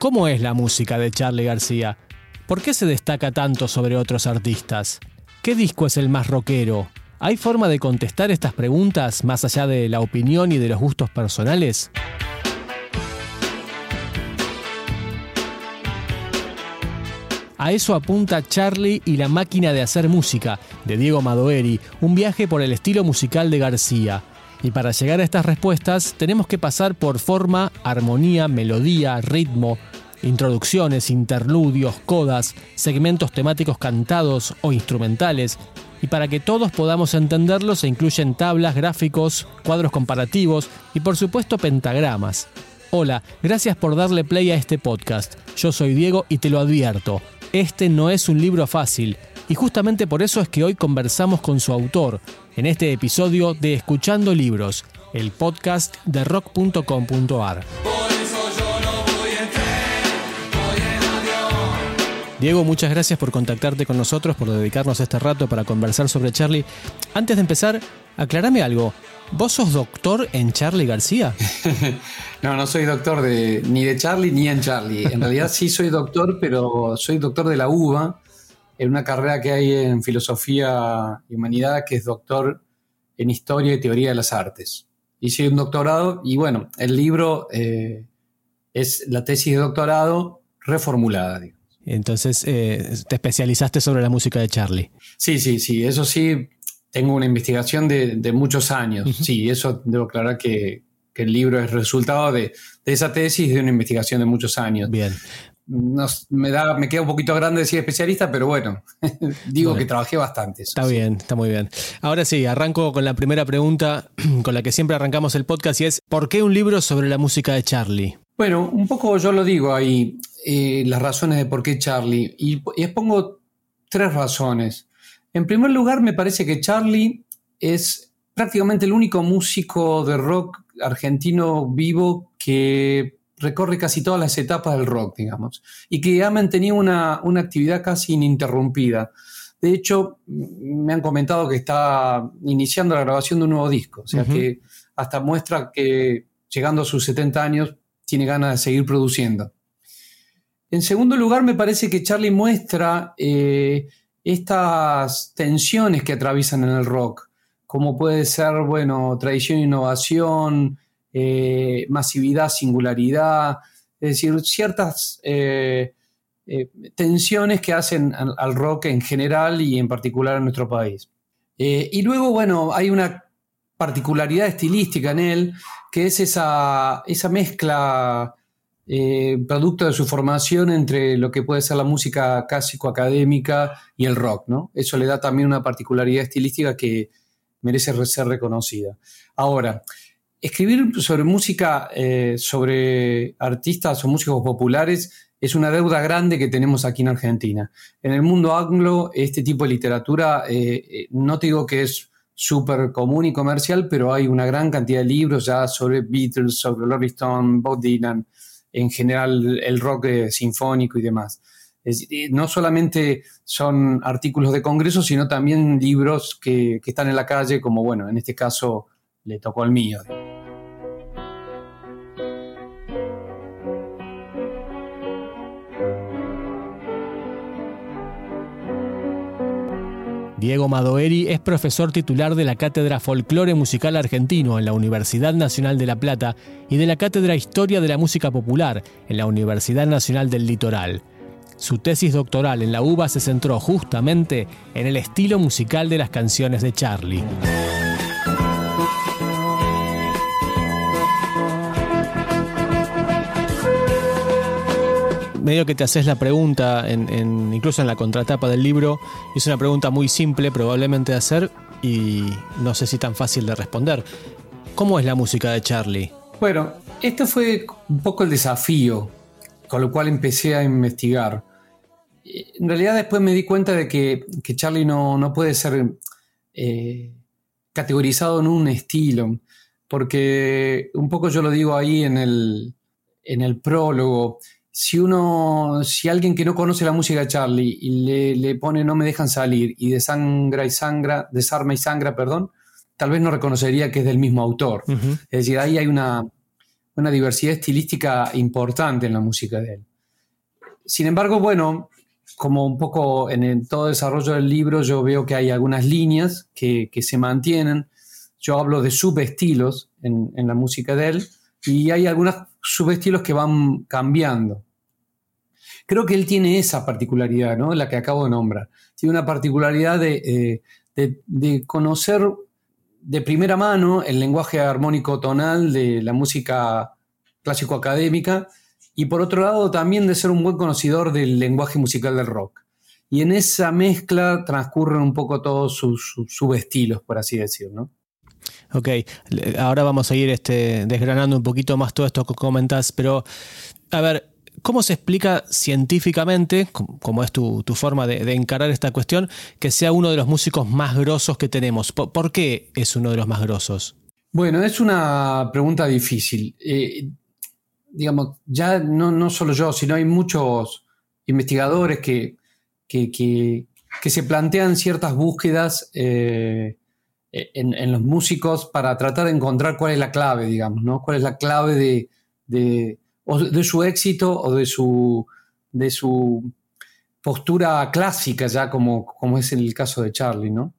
¿Cómo es la música de Charlie García? ¿Por qué se destaca tanto sobre otros artistas? ¿Qué disco es el más rockero? ¿Hay forma de contestar estas preguntas más allá de la opinión y de los gustos personales? A eso apunta Charlie y la máquina de hacer música, de Diego Madoeri, un viaje por el estilo musical de García. Y para llegar a estas respuestas tenemos que pasar por forma, armonía, melodía, ritmo, introducciones, interludios, codas, segmentos temáticos cantados o instrumentales, y para que todos podamos entenderlo se incluyen tablas, gráficos, cuadros comparativos y por supuesto pentagramas. Hola, gracias por darle play a este podcast. Yo soy Diego y te lo advierto, este no es un libro fácil, y justamente por eso es que hoy conversamos con su autor, en este episodio de Escuchando Libros, el podcast de rock.com.ar. Diego, muchas gracias por contactarte con nosotros, por dedicarnos este rato para conversar sobre Charlie. Antes de empezar, aclarame algo. ¿Vos sos doctor en Charlie García? no, no soy doctor ni de Charlie ni en Charlie. En realidad sí soy doctor, pero soy doctor de la UBA, en una carrera que hay en filosofía y humanidad, que es doctor en historia y teoría de las artes. Hice un doctorado y bueno, el libro eh, es la tesis de doctorado reformulada. Entonces, eh, te especializaste sobre la música de Charlie. Sí, sí, sí, eso sí, tengo una investigación de, muchos años. Sí, eso debo aclarar que, el libro es resultado de, esa tesis de una investigación de muchos años. Bien. me, da, me queda un poquito grande decir especialista, pero bueno, digo que trabajé bastante. está bien, está muy bien. Ahora sí, arranco con la primera pregunta con la que siempre arrancamos el podcast y es, ¿por qué un libro sobre la música de Charlie? Bueno, un poco yo lo digo ahí, eh, las razones de por qué Charlie, y, expongo tres razones. En primer lugar, me parece que Charlie es prácticamente el único músico de rock argentino vivo que recorre casi todas las etapas del rock, digamos, y que ha mantenido una, una actividad casi ininterrumpida. De hecho, me han comentado que está iniciando la grabación de un nuevo disco, o sea que hasta muestra que llegando a sus 70 años tiene ganas de seguir produciendo. En segundo lugar, me parece que Charlie muestra eh, estas tensiones que atraviesan en el rock, como puede ser, bueno, tradición e innovación, eh, masividad, singularidad, es decir, ciertas eh, tensiones que hacen al, rock en general y en particular en nuestro país. y luego, bueno, hay una particularidad estilística en él, que es esa, esa mezcla eh, producto de su formación entre lo que puede ser la música clásico-académica y el rock, ¿no? Eso le da también una particularidad estilística que merece ser reconocida. Ahora, escribir sobre música, eh, sobre artistas o músicos populares, es una deuda grande que tenemos aquí en Argentina. En el mundo anglo, este tipo de literatura, eh, no te digo que es súper común y comercial, pero hay una gran cantidad de libros ya sobre Beatles, sobre Rolling Stone, Bob Dylan, en general el rock eh, sinfónico y demás. no solamente son artículos de congreso, sino también libros que, que están en la calle, como bueno, en este caso le tocó al mío. Diego Madoeri es profesor titular de la Cátedra Folclore Musical Argentino en la Universidad Nacional de La Plata y de la Cátedra Historia de la Música Popular en la Universidad Nacional del Litoral. Su tesis doctoral en la UBA se centró justamente en el estilo musical de las canciones de Charlie. Medio que te haces la pregunta, incluso en la contratapa del libro, es una pregunta muy simple probablemente de hacer y no sé si tan fácil de responder. ¿Cómo es la música de Charlie? Bueno, esto fue un poco el desafío con lo cual empecé a investigar. En realidad después me di cuenta de que, Charlie no, puede ser eh, categorizado en un estilo, porque un poco yo lo digo ahí en el, en el prólogo, si uno, si alguien que no conoce la música de Charlie y le, pone No me dejan salir y de sangra y sangra, desarma y sangra, perdón, tal vez no reconocería que es del mismo autor. Es decir, ahí hay una, diversidad estilística importante en la música de él. sin embargo, bueno, como un poco en el, todo el desarrollo del libro, yo veo que hay algunas líneas que, que se mantienen. Yo hablo de subestilos en, en la música de él y hay algunos subestilos que van cambiando. Creo que él tiene esa particularidad, ¿no? La que acabo de nombrar. Tiene una particularidad de, eh, de, de conocer de primera mano el lenguaje armónico tonal de la música clásico académica y por otro lado también de ser un buen conocedor del lenguaje musical del rock. Y en esa mezcla transcurren un poco todos sus, subestilos, por así decirlo. Ok, ahora vamos a ir este, desgranando un poquito más todo esto que comentas, pero a ver, ¿cómo se explica científicamente, como es tu, forma de, encarar esta cuestión, que sea uno de los músicos más grosos que tenemos? ¿Por, qué es uno de los más grosos? Bueno, es una pregunta difícil. Eh, digamos, ya no, no, solo yo, sino hay muchos investigadores que, que, se plantean ciertas búsquedas eh, en, los músicos para tratar de encontrar cuál es la clave, digamos, ¿no? Cuál es la clave de, de, su éxito o de su, de su postura clásica, ya como, como es el caso de Charlie, ¿no?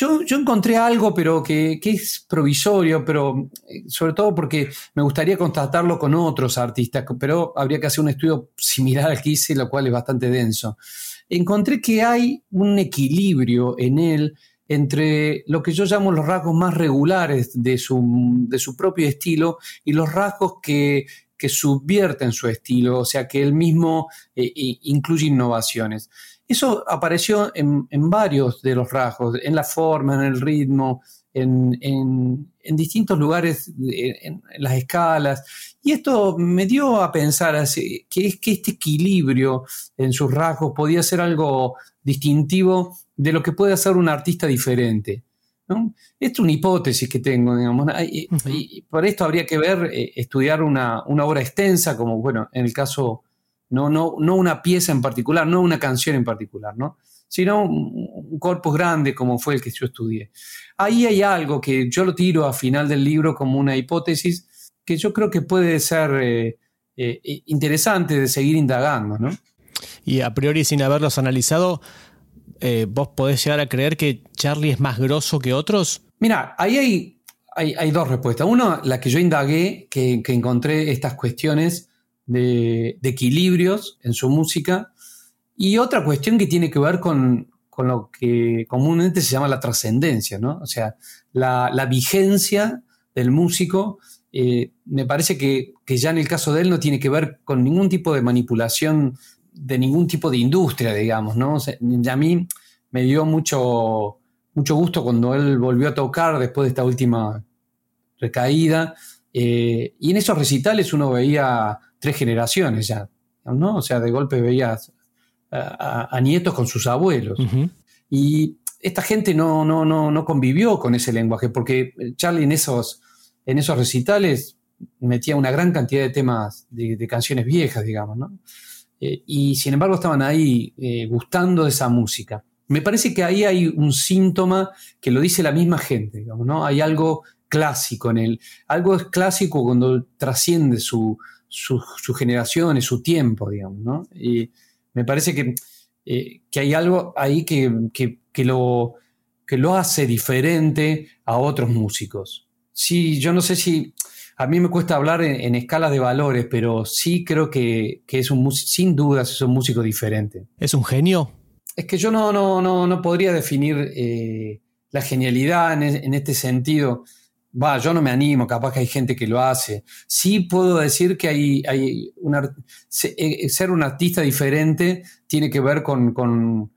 Yo, encontré algo, pero que, es provisorio, pero eh, sobre todo porque me gustaría constatarlo con otros artistas, pero habría que hacer un estudio similar al que hice, lo cual es bastante denso. Encontré que hay un equilibrio en él entre lo que yo llamo los rasgos más regulares de su, de su propio estilo y los rasgos que, que subvierten su estilo, o sea, que él mismo eh, incluye innovaciones. Eso apareció en, varios de los rasgos, en la forma, en el ritmo, en, distintos lugares, en, las escalas. Y esto me dio a pensar que, es que este equilibrio en sus rasgos podía ser algo distintivo de lo que puede hacer un artista diferente. ¿no? es una hipótesis que tengo, digamos. Y, por esto habría que ver, eh, estudiar una, una, obra extensa, como, bueno, en el caso no, no, no una pieza en particular, no una canción en particular, ¿no? sino un, corpus grande como fue el que yo estudié. Ahí hay algo que yo lo tiro a final del libro como una hipótesis que yo creo que puede ser eh, eh, interesante de seguir indagando. ¿no? Y a priori, sin haberlos analizado, eh, ¿vos podés llegar a creer que Charlie es más grosso que otros? Mira, ahí hay, hay, dos respuestas. Una, la que yo indagué, que, que encontré estas cuestiones de, equilibrios en su música. Y otra cuestión que tiene que ver con, lo que comúnmente se llama la trascendencia, ¿no? O sea, la, vigencia del músico. Eh, me parece que, ya en el caso de él no tiene que ver con ningún tipo de manipulación de ningún tipo de industria, digamos, ¿no? a mí me dio mucho, mucho gusto cuando él volvió a tocar después de esta última recaída. Eh, y en esos recitales uno veía tres generaciones ya, ¿no? O sea, de golpe veías a, nietos con sus abuelos. Y esta gente no, no, no, no convivió con ese lenguaje, porque Charlie en esos, en esos recitales metía una gran cantidad de temas, de, canciones viejas, digamos, ¿no? Eh, y sin embargo estaban ahí eh, gustando esa música. Me parece que ahí hay un síntoma que lo dice la misma gente, ¿no? Hay algo clásico en él. Algo es clásico cuando trasciende su, su, generación y su tiempo, digamos, ¿no? Y me parece que, eh, que hay algo ahí que, lo, que lo hace diferente a otros músicos. Sí, yo no sé si, a mí me cuesta hablar en, escalas de valores, pero sí creo que, es un sin duda es un músico diferente. ¿Es un genio? Es que yo no, no, no, no podría definir eh, la genialidad en, en, este sentido va, yo no me animo, capaz que hay gente que lo hace. Sí puedo decir que hay, hay eh, ser un artista diferente tiene que ver con,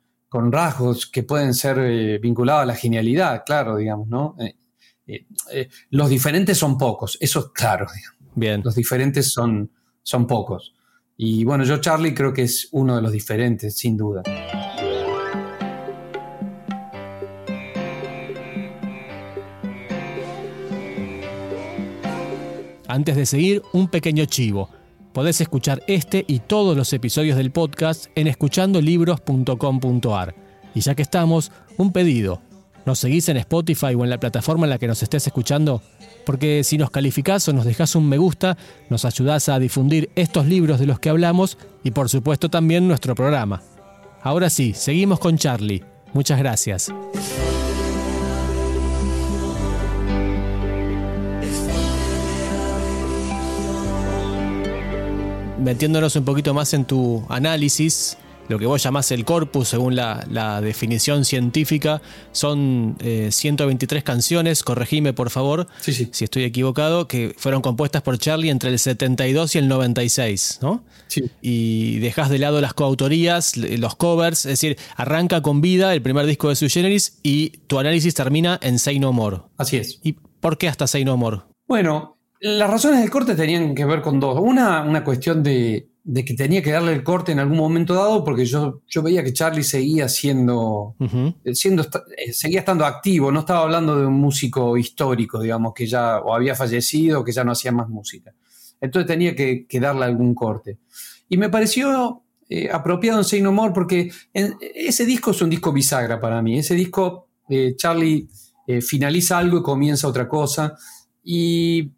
rasgos que pueden ser eh, vinculados a la genialidad, claro, digamos, ¿no? Eh, los diferentes son pocos, eso es claro, Bien. Los diferentes son, son pocos. Y bueno, yo Charlie creo que es uno de los diferentes, sin duda. Antes de seguir, un pequeño chivo. Podés escuchar este y todos los episodios del podcast en escuchandolibros.com.ar. Y ya que estamos, un pedido. ¿Nos seguís en Spotify o en la plataforma en la que nos estés escuchando? Porque si nos calificás o nos dejás un me gusta, nos ayudás a difundir estos libros de los que hablamos y por supuesto también nuestro programa. Ahora sí, seguimos con Charlie. Muchas gracias. Metiéndonos un poquito más en tu análisis, lo que vos llamás el corpus, según la, definición científica, son 123 eh, canciones, corregime por favor si estoy equivocado, que fueron compuestas por Charlie entre el 72 y el 96, ¿no? Sí. Y dejas de lado las coautorías, los covers, es decir, arranca con vida el primer disco de Su Generis y tu análisis termina en Say No More. Así es. ¿Y por qué hasta Say No More? Bueno, las razones del corte tenían que ver con dos. Una, una cuestión de, de que tenía que darle el corte en algún momento dado porque yo, yo veía que Charlie seguía siendo, eh, siendo, eh, seguía estando activo, no estaba hablando de un músico histórico, digamos, que ya o había fallecido que ya no hacía más música. Entonces tenía que, darle algún corte. Y me pareció eh, apropiado en Say No More porque ese disco es un disco bisagra para mí. Ese disco, Charlie finaliza algo y comienza otra cosa. Y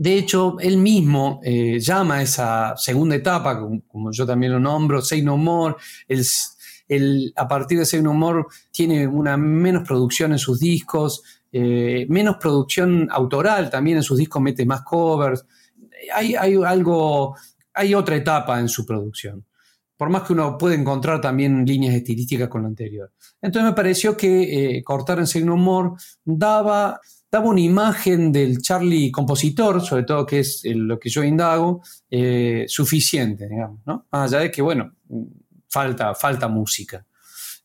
de hecho, él mismo eh, llama esa segunda etapa, como, yo también lo nombro, Say No More. El, a partir de Say More tiene una menos producción en sus discos, eh, menos producción autoral también en sus discos, mete más covers. Hay, algo, hay otra etapa en su producción. Por más que uno puede encontrar también líneas estilísticas con lo anterior. Entonces me pareció que eh, cortar en Say No More daba daba una imagen del Charlie compositor, sobre todo que es lo que yo indago, eh, suficiente, digamos, ¿no? Más allá de que, bueno, falta, falta música.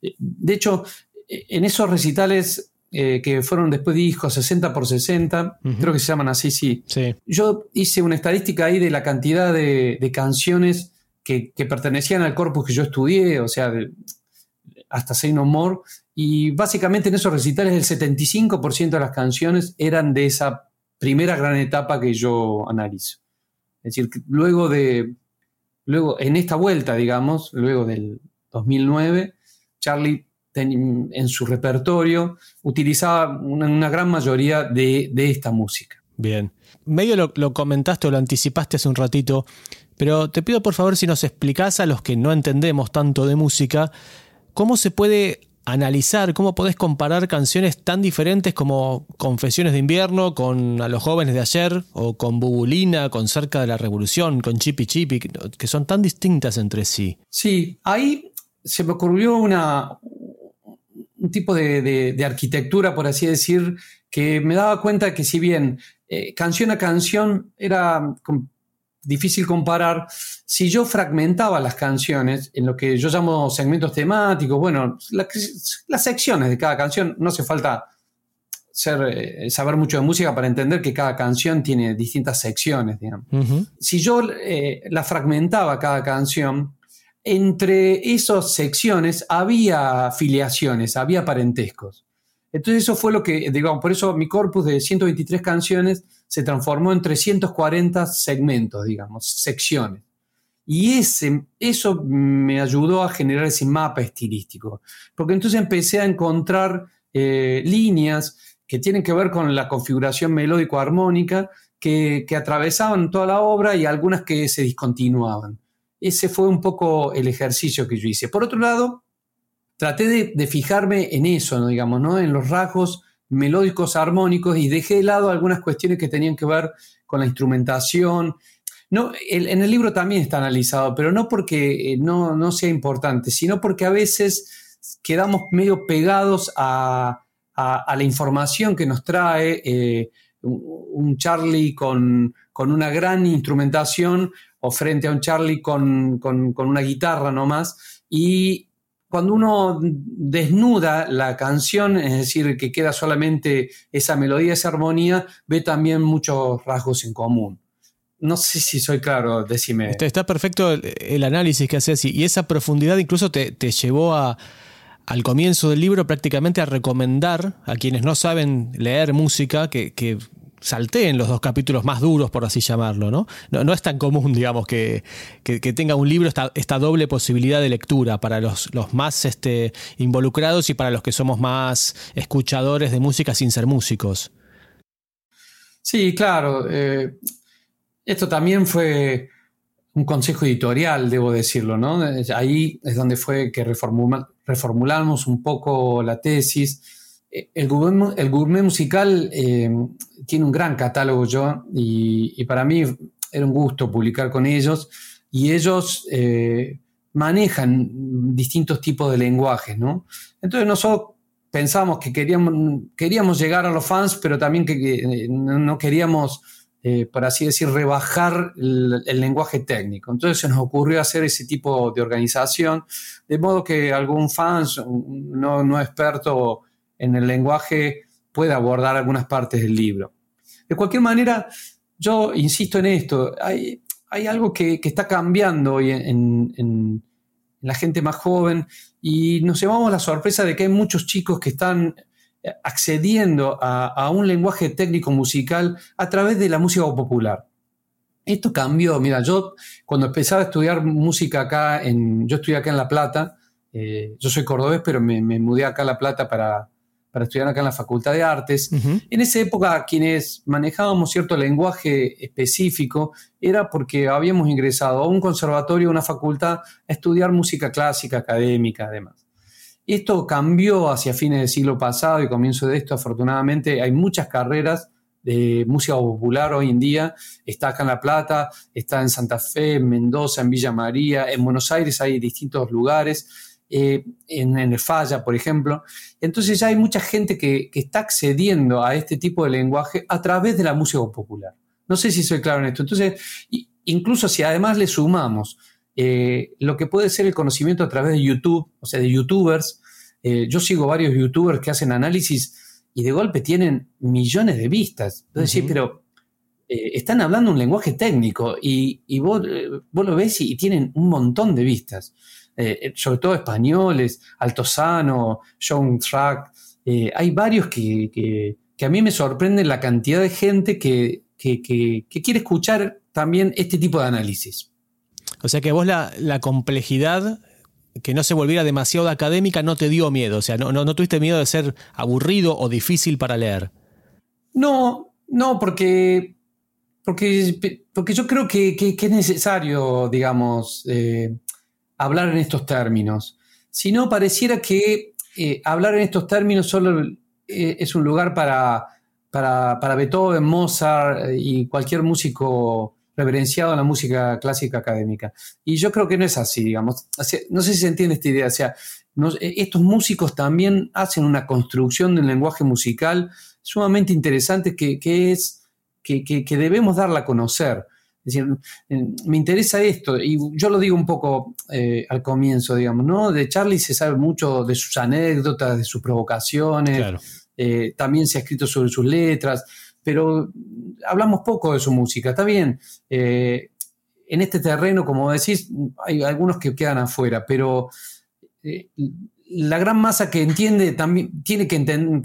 Eh, de hecho, en esos recitales eh, que fueron después discos 60 por 60, creo que se llaman así, sí. Yo hice una estadística ahí de la cantidad de, canciones que, que, pertenecían al corpus que yo estudié, o sea, hasta Say No More, y básicamente en esos recitales el 75% de las canciones eran de esa primera gran etapa que yo analizo. Es decir, luego de, luego en esta vuelta, digamos, luego del 2009, Charlie en su repertorio utilizaba una, gran mayoría de, esta música. Bien. Medio lo, lo, comentaste o lo anticipaste hace un ratito, pero te pido por favor si nos explicás a los que no entendemos tanto de música, cómo se puede analizar cómo podés comparar canciones tan diferentes como Confesiones de invierno con A los jóvenes de ayer o con Bubulina, con Cerca de la Revolución, con Chipi Chipi, que son tan distintas entre sí. Sí, ahí se me ocurrió una, un tipo de, arquitectura, por así decir, que me daba cuenta que si bien eh, canción a canción era difícil comparar. Si yo fragmentaba las canciones en lo que yo llamo segmentos temáticos, bueno, las secciones de cada canción, no hace falta ser, eh, saber mucho de música para entender que cada canción tiene distintas secciones, digamos. Si yo eh, la fragmentaba cada canción, entre esas secciones había afiliaciones, había parentescos. Entonces eso fue lo que, digamos, por eso mi corpus de 123 canciones se transformó en 340 segmentos, digamos, secciones. Y ese, eso me ayudó a generar ese mapa estilístico, porque entonces empecé a encontrar eh, líneas que tienen que ver con la configuración melódico-armónica que, atravesaban toda la obra y algunas que se discontinuaban. Ese fue un poco el ejercicio que yo hice. Por otro lado, traté de, de fijarme en eso, ¿no? digamos, ¿no? en los rasgos melódicos armónicos y dejé de lado algunas cuestiones que tenían que ver con la instrumentación. No, en el libro también está analizado, pero no porque eh, no, sea importante, sino porque a veces quedamos medio pegados a, la información que nos trae eh, un Charlie con, una gran instrumentación o frente a un Charlie con, con, una guitarra nomás. Y cuando uno desnuda la canción, es decir, que queda solamente esa melodía, esa armonía, ve también muchos rasgos en común. No sé si soy claro, decime. Está, perfecto el, análisis que haces y esa profundidad incluso te, llevó a, al comienzo del libro prácticamente a recomendar a quienes no saben leer música que, salteen los dos capítulos más duros, por así llamarlo, ¿no? No, es tan común, digamos, que, tenga un libro esta, doble posibilidad de lectura para los, los más este, involucrados y para los que somos más escuchadores de música sin ser músicos. Sí, claro. Eh, esto también fue un consejo editorial, debo decirlo, ¿no? Ahí es donde fue que reformulamos un poco la tesis. Eh, el gourmet, musical eh, tiene un gran catálogo yo y, para mí era un gusto publicar con ellos y ellos manejan distintos tipos de lenguajes, ¿no? Entonces nosotros pensamos que queríamos, queríamos llegar a los fans, pero también que, no queríamos, eh, por así decir, rebajar el, lenguaje técnico. Entonces se nos ocurrió hacer ese tipo de organización, de modo que algún fans no, no experto en el lenguaje pueda abordar algunas partes del libro. De cualquier manera, yo insisto en esto, hay, hay algo que, está cambiando hoy en la gente más joven y nos llevamos la sorpresa de que hay muchos chicos que están accediendo a, un lenguaje técnico musical a través de la música popular. Esto cambió, mira, yo cuando empezaba a estudiar música acá, en, yo estudié acá en La Plata, eh, yo soy cordobés, pero me, me, mudé acá a La Plata para, para estudiar acá en la Facultad de Artes. En esa época, quienes manejábamos cierto lenguaje específico era porque habíamos ingresado a un conservatorio, a una facultad, a estudiar música clásica, académica, además. Esto cambió hacia fines del siglo pasado y comienzo de esto, afortunadamente, hay muchas carreras de música popular hoy en día. Está acá en La Plata, está en Santa Fe, en Mendoza, en Villa María, en Buenos Aires hay distintos lugares. Eh, en, el Falla, por ejemplo. Entonces ya hay mucha gente que, está accediendo a este tipo de lenguaje a través de la música popular. No sé si soy claro en esto. Entonces, incluso si además le sumamos eh, lo que puede ser el conocimiento a través de YouTube, o sea, de youtubers, eh, yo sigo varios youtubers que hacen análisis y de golpe tienen millones de vistas. Entonces, sí, pero están hablando un lenguaje técnico y, vos, lo ves y, tienen un montón de vistas. Eh, eh, sobre todo españoles, Altozano, John Track. Eh, hay varios que, a mí me sorprende la cantidad de gente que, quiere escuchar también este tipo de análisis. O sea que vos la, complejidad que no se volviera demasiado académica no te dio miedo, o sea, no, no, tuviste miedo de ser aburrido o difícil para leer. No, no, porque, porque, porque yo creo que, es necesario, digamos, hablar en estos términos, sino pareciera que eh, hablar en estos términos solo eh, es un lugar para, para, Beethoven, Mozart eh, y cualquier músico reverenciado en la música clásica académica. Y yo creo que no es así, digamos. no sé si se entiende esta idea. O sea, estos músicos también hacen una construcción de un lenguaje musical sumamente interesante que, es, que, que, debemos darla a conocer. Es decir, me interesa esto, y yo lo digo un poco eh, al comienzo, digamos, ¿no? De Charlie se sabe mucho de sus anécdotas, de sus provocaciones, eh, también se ha escrito sobre sus letras, pero hablamos poco de su música, está bien. Eh, en este terreno, como decís, hay algunos que quedan afuera, pero la gran masa que entiende también tiene que,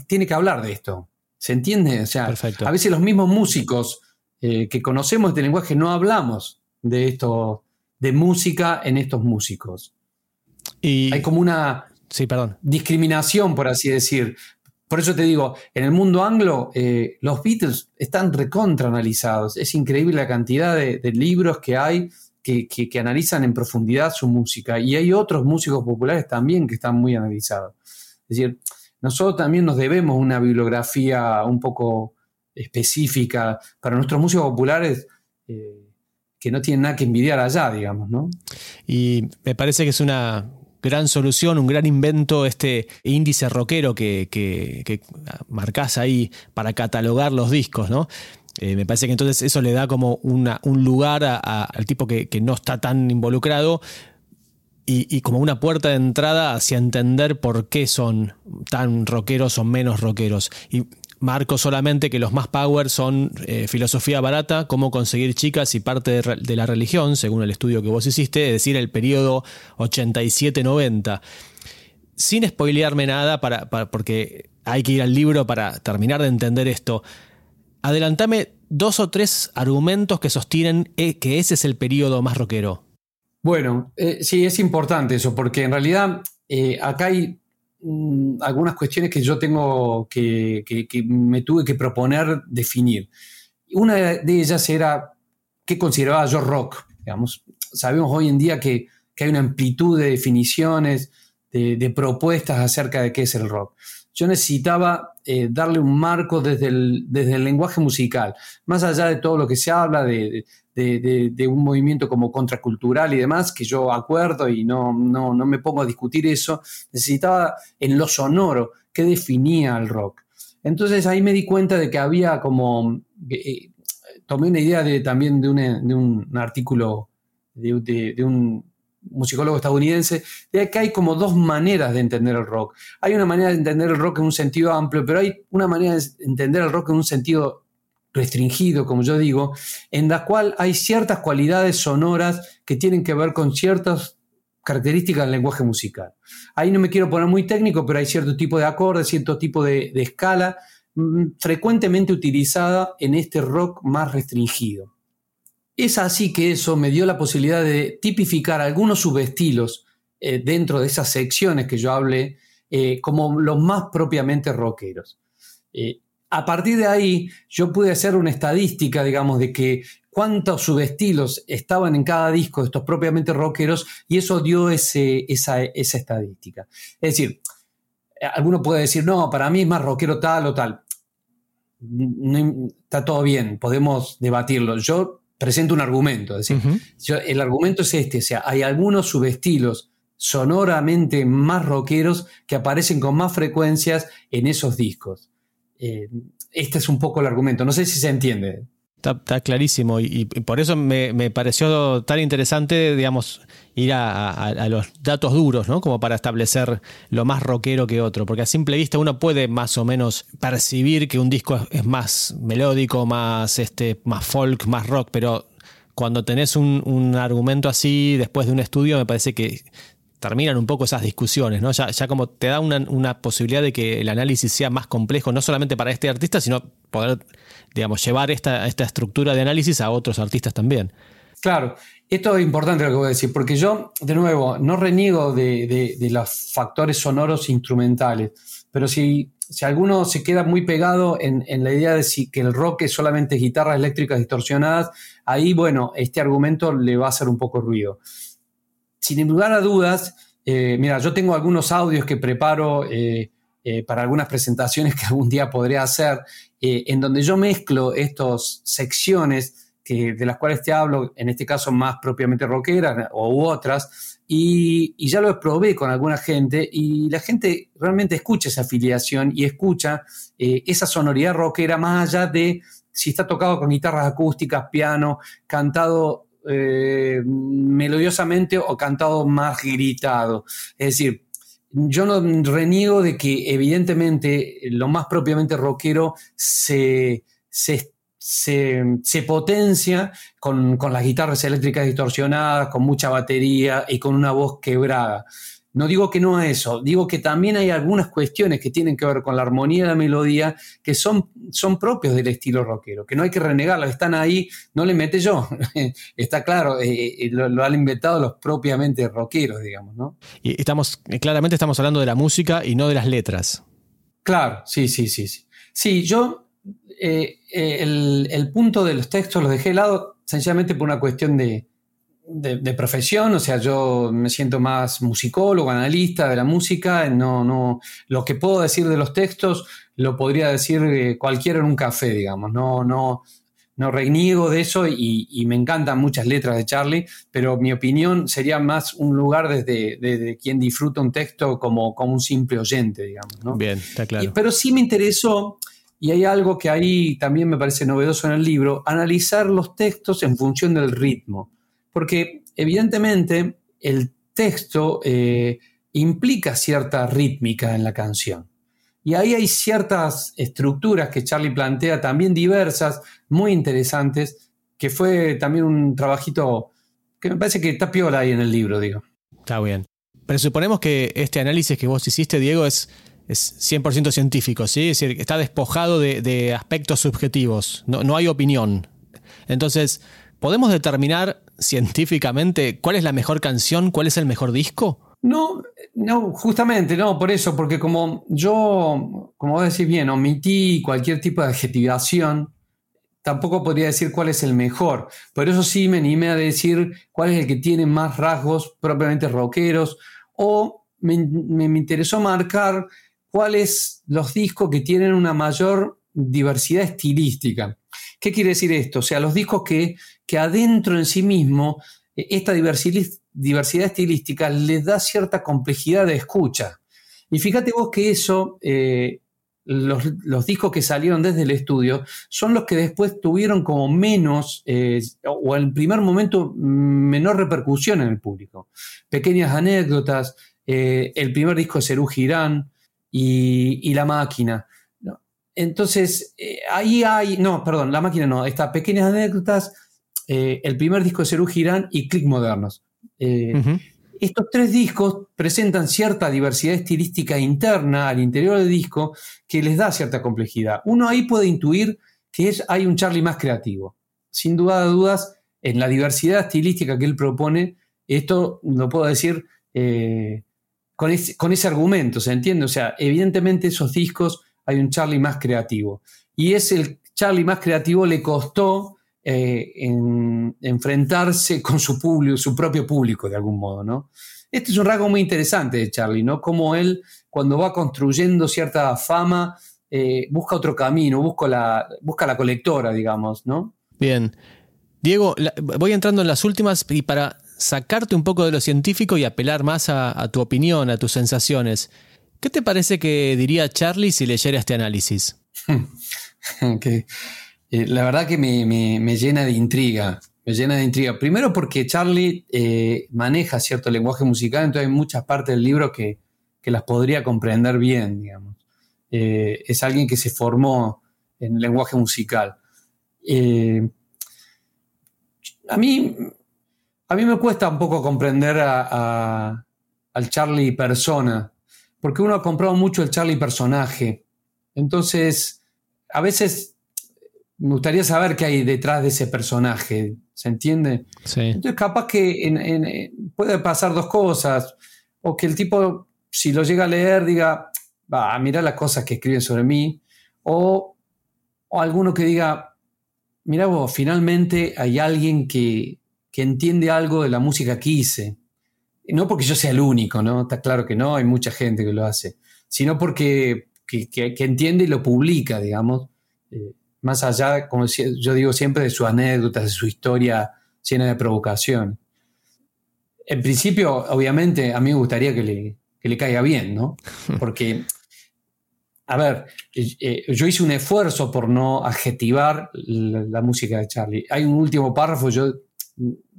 tiene que hablar de esto. ¿Se entiende? O sea, a veces los mismos músicos eh, que conocemos este lenguaje no hablamos de esto, de música en estos músicos. Y, Hay como una sí, perdón. discriminación, por así decir. Por eso te digo, en el mundo anglo, eh, los Beatles están recontraanalizados. Es increíble la cantidad de, libros que hay que, analizan en profundidad su música. Y hay otros músicos populares también que están muy analizados. Es decir, nosotros también nos debemos una bibliografía un poco específica para nuestros músicos populares eh, que no tienen nada que envidiar allá, digamos, ¿no? Y me parece que es una gran solución, un gran invento este índice rockero que, que, marcás ahí para catalogar los discos, ¿no? Eh, me parece que entonces eso le da como una, un lugar al tipo que, no está tan involucrado y, y, como una puerta de entrada hacia entender por qué son tan rockeros o menos rockeros. Y Marco solamente que los más power son eh, filosofía barata, cómo conseguir chicas y parte de, la religión, según el estudio que vos hiciste, es decir, el periodo 87-90. Sin spoilearme nada, para, porque hay que ir al libro para terminar de entender esto. adelantame dos o tres argumentos que sostienen eh, que ese es el periodo más rockero. Bueno, eh, sí, es importante eso, porque en realidad acá hay algunas cuestiones que yo tengo que, me tuve que proponer definir. Una de ellas era qué consideraba yo rock. Digamos, sabemos hoy en día que, hay una amplitud de definiciones, de, propuestas acerca de qué es el rock. Yo necesitaba eh, darle un marco desde el, desde el lenguaje musical, más allá de todo lo que se habla de, un movimiento como contracultural y demás, que yo acuerdo y no, no, me pongo a discutir eso, necesitaba en lo sonoro qué definía el rock. Entonces ahí me di cuenta de que había como, eh, tomé una idea de, también de un, de un artículo de, un musicólogo estadounidense, de que hay como dos maneras de entender el rock. Hay una manera de entender el rock en un sentido amplio, pero hay una manera de entender el rock en un sentido restringido, como yo digo, en la cual hay ciertas cualidades sonoras que tienen que ver con ciertas características del lenguaje musical. Ahí no me quiero poner muy técnico, pero hay cierto tipo de acordes, cierto tipo de, escala mm, frecuentemente utilizada en este rock más restringido. Es así que eso me dio la posibilidad de tipificar algunos subestilos eh, dentro de esas secciones que yo hablé eh, como los más propiamente rockeros. Eh, a partir de ahí yo pude hacer una estadística, digamos, de que cuántos subestilos estaban en cada disco de estos propiamente rockeros y eso dio ese, esa, estadística. Es decir, alguno puede decir, no, para mí es más rockero tal o tal. está todo bien, podemos debatirlo. Yo presento un argumento, es decir, el argumento es este, o sea, hay algunos subestilos sonoramente más rockeros que aparecen con más frecuencias en esos discos. Eh, este es un poco el argumento. No sé si se entiende. Está, clarísimo y, por eso me, pareció tan interesante, digamos, ir a, los datos duros, ¿no? Como para establecer lo más rockero que otro, porque a simple vista uno puede más o menos percibir que un disco es, más melódico, más, este, más folk, más rock, pero cuando tenés un, un argumento así después de un estudio, me parece que terminan un poco esas discusiones, ¿no? Ya, como te da una, posibilidad de que el análisis sea más complejo, no solamente para este artista, sino poder, digamos, llevar esta, esta estructura de análisis a otros artistas también. Claro, esto es importante lo que voy a decir, porque yo, de nuevo, no reniego de, los factores sonoros instrumentales, pero si, si alguno se queda muy pegado en, la idea de si, que el rock es solamente guitarras eléctricas distorsionadas, ahí, bueno, este argumento le va a hacer un poco ruido sin lugar a dudas, eh, mira, yo tengo algunos audios que preparo eh, eh, para algunas presentaciones que algún día podré hacer, en donde yo mezclo estas secciones que, de las cuales te hablo, en este caso más propiamente rockeras o otras, y, y, ya lo probé con alguna gente y la gente realmente escucha esa afiliación y escucha esa sonoridad rockera más allá de si está tocado con guitarras acústicas, piano, cantado eh, melodiosamente o cantado más gritado. Es decir, yo no reniego de que evidentemente lo más propiamente rockero se, se, se, potencia con, con, las guitarras eléctricas distorsionadas, con mucha batería y con una voz quebrada. No digo que no es eso, digo que también hay algunas cuestiones que tienen que ver con la armonía y la melodía que son, son propios del estilo rockero, que no hay que renegarlas, están ahí, no le mete yo, está claro, eh, eh, lo, han inventado los propiamente rockeros, digamos, ¿no? Y estamos, claramente estamos hablando de la música y no de las letras. Claro, sí, sí, sí, sí. Sí, yo eh, el, el punto de los textos los dejé de lado sencillamente por una cuestión de, de, profesión, o sea, yo me siento más musicólogo, analista de la música, no, no, lo que puedo decir de los textos lo podría decir eh, cualquiera en un café, digamos, no, no, no reniego de eso y, me encantan muchas letras de Charlie, pero mi opinión sería más un lugar desde, quien disfruta un texto como, como un simple oyente, digamos. ¿no? Bien, está claro. pero sí me interesó, y hay algo que ahí también me parece novedoso en el libro, analizar los textos en función del ritmo porque evidentemente el texto eh, implica cierta rítmica en la canción. Y ahí hay ciertas estructuras que Charlie plantea, también diversas, muy interesantes, que fue también un trabajito que me parece que está piola ahí en el libro, digo. Está bien. Pero suponemos que este análisis que vos hiciste, Diego, es es 100% científico, ¿sí? Es decir, está despojado de, aspectos subjetivos, no, no hay opinión. Entonces, ¿podemos determinar científicamente cuál es la mejor canción, cuál es el mejor disco? No, no, justamente, no, por eso, porque como yo, como vos decís bien, omití cualquier tipo de adjetivación, tampoco podría decir cuál es el mejor. Por eso sí me animé a decir cuál es el que tiene más rasgos propiamente rockeros, o me, interesó marcar cuáles los discos que tienen una mayor diversidad estilística. ¿Qué quiere decir esto? O sea, los discos que, que adentro en sí mismo esta diversidad, estilística le da cierta complejidad de escucha. Y fíjate vos que eso, eh, los, discos que salieron desde el estudio, son los que después tuvieron como menos, eh, o en primer momento, menor repercusión en el público. Pequeñas anécdotas, eh, el primer disco de Serú Girán y, La Máquina. Entonces, ahí hay, no, perdón, La Máquina no, estas pequeñas anécdotas eh, el primer disco de Serú Girán y Click Modernos. Eh, estos tres discos presentan cierta diversidad estilística interna al interior del disco que les da cierta complejidad. Uno ahí puede intuir que es, hay un Charlie más creativo. Sin duda de dudas, en la diversidad estilística que él propone, esto lo puedo decir eh, con, ese, con, ese, argumento, ¿se entiende? O sea, evidentemente esos discos hay un Charlie más creativo. Y es el Charlie más creativo le costó eh, en enfrentarse con su público, su propio público de algún modo, ¿no? Este es un rasgo muy interesante de Charlie, ¿no? Como él, cuando va construyendo cierta fama, eh, busca otro camino, busca la, busca la colectora, digamos, ¿no? Bien. Diego, voy entrando en las últimas y para sacarte un poco de lo científico y apelar más a, tu opinión, a tus sensaciones. ¿Qué te parece que diría Charlie si leyera este análisis? que eh, la verdad que me, llena de intriga. Me llena de intriga. Primero porque Charlie eh, maneja cierto lenguaje musical, entonces hay muchas partes del libro que, las podría comprender bien, digamos. Eh, es alguien que se formó en el lenguaje musical. a, mí, a mí me cuesta un poco comprender al Charlie persona, porque uno ha comprado mucho el Charlie personaje. Entonces, a veces me gustaría saber qué hay detrás de ese personaje, ¿se entiende? Sí. Entonces, capaz que puede pasar dos cosas, o que el tipo, si lo llega a leer, diga, va, mira las cosas que escriben sobre mí, o, o alguno que diga, mira vos, finalmente hay alguien que, entiende algo de la música que hice. No porque yo sea el único, ¿no? Está claro que no, hay mucha gente que lo hace, sino porque que, entiende y lo publica, digamos. Eh, más allá, como yo digo siempre, de sus anécdotas, de su historia llena de provocación. En principio, obviamente, a mí me gustaría que le, le caiga bien, ¿no? Porque, a ver, eh, eh, yo hice un esfuerzo por no adjetivar la, música de Charlie. Hay un último párrafo, yo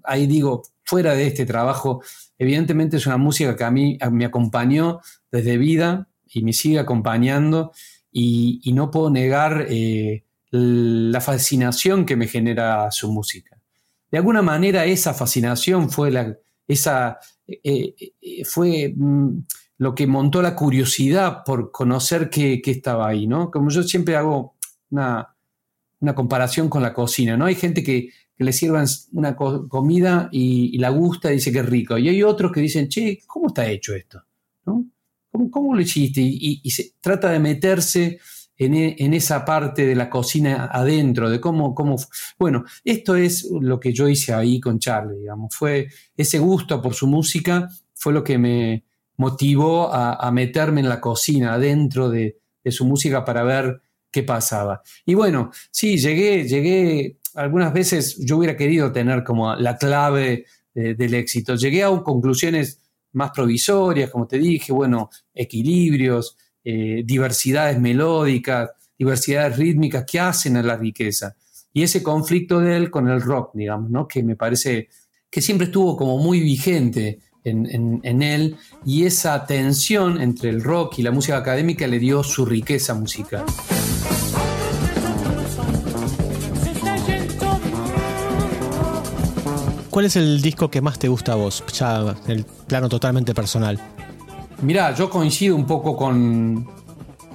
ahí digo, fuera de este trabajo, evidentemente es una música que a mí me acompañó desde vida y me sigue acompañando y, no puedo negar eh, la fascinación que me genera su música. De alguna manera esa fascinación fue, la, esa, eh, eh, fue mm, lo que montó la curiosidad por conocer qué, estaba ahí, ¿no? Como yo siempre hago una, comparación con la cocina, ¿no? Hay gente que, le sirvan una comida y, la gusta y dice que es rico. Y hay otros que dicen, che, ¿cómo está hecho esto? ¿No? ¿Cómo, lo hiciste? Y, se trata de meterse e, en, esa parte de la cocina adentro, de cómo, cómo... Bueno, esto es lo que yo hice ahí con Charlie, digamos. Fue ese gusto por su música, fue lo que me motivó a, meterme en la cocina, adentro de, su música para ver qué pasaba. Y bueno, sí, llegué, llegué, algunas veces yo hubiera querido tener como la clave del éxito. Llegué a conclusiones más provisorias, como te dije, bueno, equilibrios, eh, diversidades melódicas, diversidades rítmicas que hacen a la riqueza. Y ese conflicto de él con el rock, digamos, ¿no? que me parece que siempre estuvo como muy vigente en, él y esa tensión entre el rock y la música académica le dio su riqueza musical. ¿Cuál es el disco que más te gusta a vos, ya el plano totalmente personal? Mirá, yo coincido un poco con,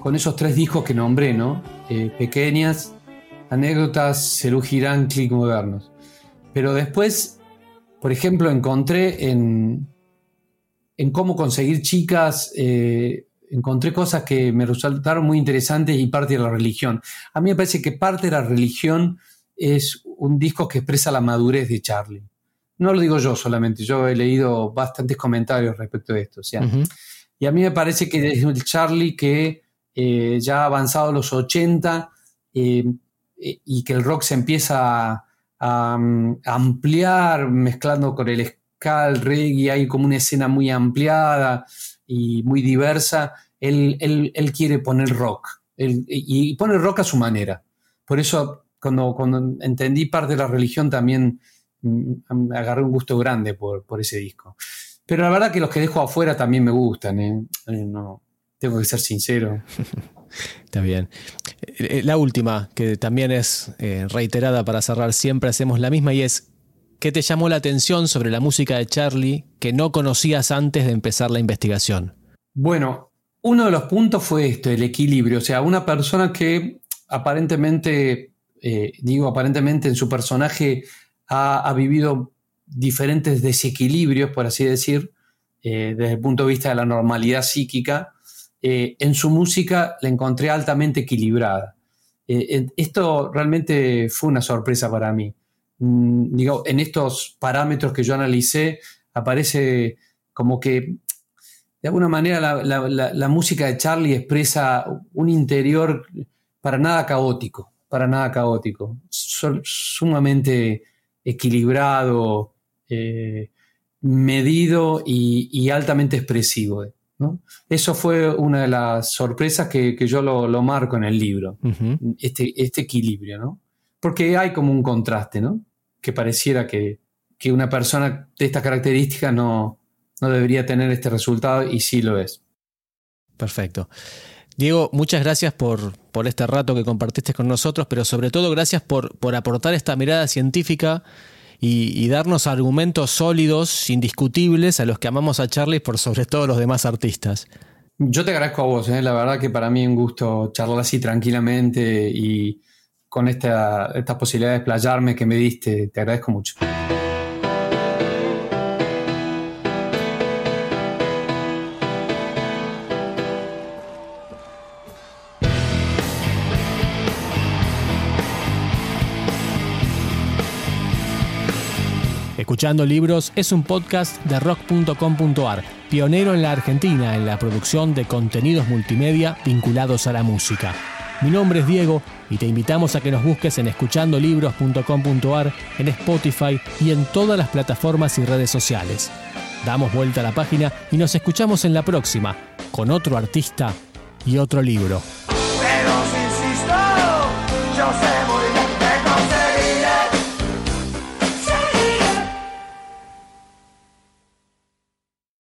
con esos tres discos que nombré, ¿no? Eh, pequeñas, anécdotas, Cerú Girán, Click Modernos. Pero después, por ejemplo, encontré en, en cómo conseguir chicas, eh, encontré cosas que me resultaron muy interesantes y parte de la religión. A mí me parece que parte de la religión es un disco que expresa la madurez de Charlie. No lo digo yo solamente, yo he leído bastantes comentarios respecto de esto. Y a mí me parece que es el Charlie que eh, ya ha avanzado los 80 eh, y que el rock se empieza a, ampliar mezclando con el ska, el reggae, hay como una escena muy ampliada y muy diversa. Él, quiere poner rock y pone rock a su manera. Por eso cuando, cuando entendí parte de la religión también mm, agarré un gusto grande por, ese disco. Pero la verdad que los que dejo afuera también me gustan. No, tengo que ser sincero. Está bien. Eh, la última, que también es eh, reiterada para cerrar, siempre hacemos la misma y es, ¿qué te llamó la atención sobre la música de Charlie que no conocías antes de empezar la investigación? Bueno, uno de los puntos fue esto, el equilibrio. O sea, una persona que aparentemente, eh, digo, aparentemente en su personaje ha, vivido diferentes desequilibrios, por así decir, desde el punto de vista de la normalidad psíquica, eh, en su música la encontré altamente equilibrada. Eh, esto realmente fue una sorpresa para mí. Mm, en estos parámetros que yo analicé, aparece como que de alguna manera la, música de Charlie expresa un interior para nada caótico, para nada caótico, sumamente equilibrado, eh, medido y altamente expresivo. Eso fue una de las sorpresas que, yo lo, marco en el libro, este, este, equilibrio, ¿no? Porque hay como un contraste, ¿no? Que pareciera que, una persona de estas características no, no debería tener este resultado y sí lo es. Perfecto. Diego, muchas gracias por, por, este rato que compartiste con nosotros, pero sobre todo gracias por, por aportar esta mirada científica y, darnos argumentos sólidos, indiscutibles, a los que amamos a Charlie por sobre todo los demás artistas. Yo te agradezco a vos, ¿eh? la verdad que para mí un gusto charlar así tranquilamente y con esta, esta posibilidad de explayarme que me diste, te agradezco mucho. Escuchando Libros es un podcast de rock.com.ar, pionero en la Argentina en la producción de contenidos multimedia vinculados a la música. Mi nombre es Diego y te invitamos a que nos busques en escuchandolibros.com.ar, en Spotify y en todas las plataformas y redes sociales. Damos vuelta a la página y nos escuchamos en la próxima, con otro artista y otro libro.